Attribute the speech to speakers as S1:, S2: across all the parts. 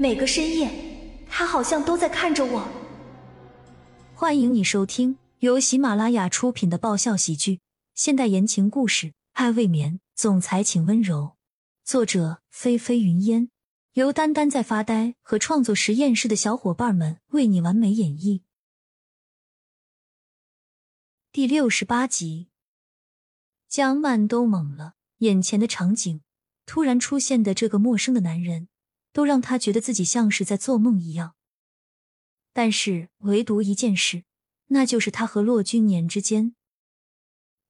S1: 每个深夜，他好像都在看着我。
S2: 欢迎你收听由喜马拉雅出品的爆笑喜剧、现代言情故事《爱未眠》，总裁请温柔。作者：菲菲云烟，由丹丹在发呆和创作实验室的小伙伴们为你完美演绎。第六十八集，江曼都懵了，眼前的场景，突然出现的这个陌生的男人。都让他觉得自己像是在做梦一样，但是唯独一件事，那就是他和骆君年之间。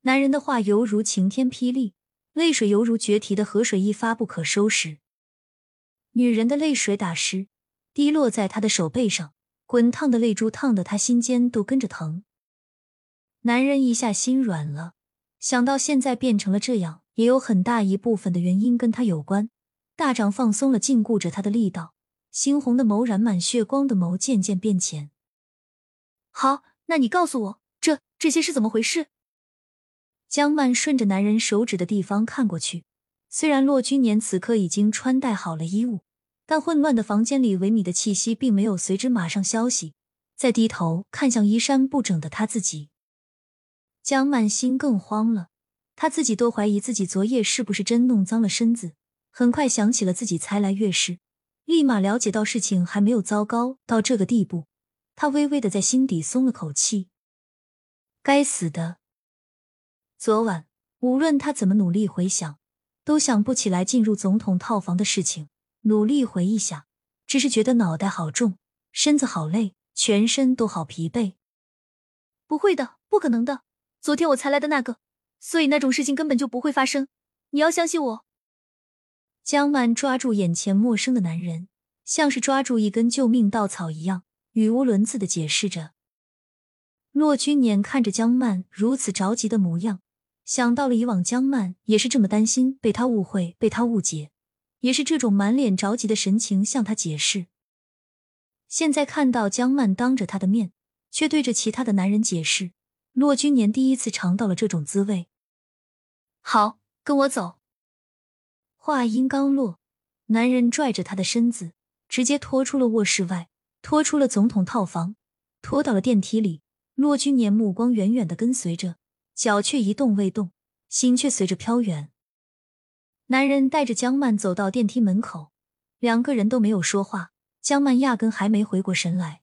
S2: 男人的话犹如晴天霹雳，泪水犹如决堤的河水，一发不可收拾。女人的泪水打湿，滴落在他的手背上，滚烫的泪珠烫得他心尖都跟着疼。男人一下心软了，想到现在变成了这样，也有很大一部分的原因跟他有关。大掌放松了禁锢着他的力道，猩红的眸染满血光的眸渐渐变浅。
S3: 好，那你告诉我，这这些是怎么回事？
S2: 江曼顺着男人手指的地方看过去，虽然骆君年此刻已经穿戴好了衣物，但混乱的房间里维米的气息并没有随之马上消息。再低头看向衣衫不整的他自己，江曼心更慌了，他自己都怀疑自己昨夜是不是真弄脏了身子。很快想起了自己才来月事，立马了解到事情还没有糟糕到这个地步，他微微的在心底松了口气。该死的！昨晚无论他怎么努力回想，都想不起来进入总统套房的事情。努力回忆下，只是觉得脑袋好重，身子好累，全身都好疲惫。
S3: 不会的，不可能的，昨天我才来的那个，所以那种事情根本就不会发生。你要相信我。
S2: 江曼抓住眼前陌生的男人，像是抓住一根救命稻草一样，语无伦次的解释着。骆君年看着江曼如此着急的模样，想到了以往江曼也是这么担心被他误会、被他误解，也是这种满脸着急的神情向他解释。现在看到江曼当着他的面，却对着其他的男人解释，骆君年第一次尝到了这种滋味。
S3: 好，跟我走。
S2: 话音刚落，男人拽着他的身子，直接拖出了卧室外，拖出了总统套房，拖到了电梯里。骆君年目光远远的跟随着，脚却一动未动，心却随着飘远。男人带着江曼走到电梯门口，两个人都没有说话。江曼压根还没回过神来，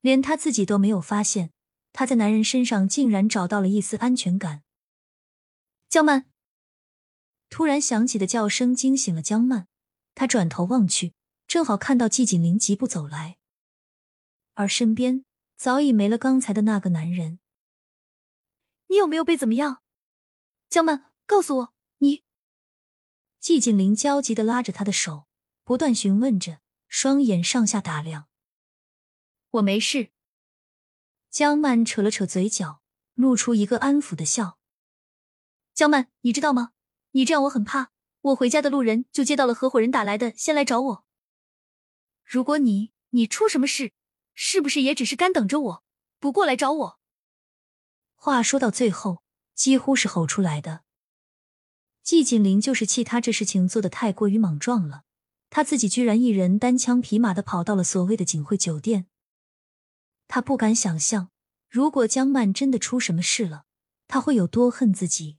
S2: 连他自己都没有发现，他在男人身上竟然找到了一丝安全感。
S3: 江曼。
S2: 突然响起的叫声惊醒了江曼，她转头望去，正好看到季锦林疾步走来，而身边早已没了刚才的那个男人。
S3: 你有没有被怎么样？江曼，告诉我，你。
S2: 季锦林焦急的拉着她的手，不断询问着，双眼上下打量。
S3: 我没事。
S2: 江曼扯了扯嘴角，露出一个安抚的笑。
S3: 江曼，你知道吗？你这样我很怕，我回家的路人就接到了合伙人打来的，先来找我。如果你你出什么事，是不是也只是干等着我，不过来找我？
S2: 话说到最后，几乎是吼出来的。季锦林就是气他这事情做的太过于莽撞了，他自己居然一人单枪匹马的跑到了所谓的锦汇酒店。他不敢想象，如果江曼真的出什么事了，他会有多恨自己。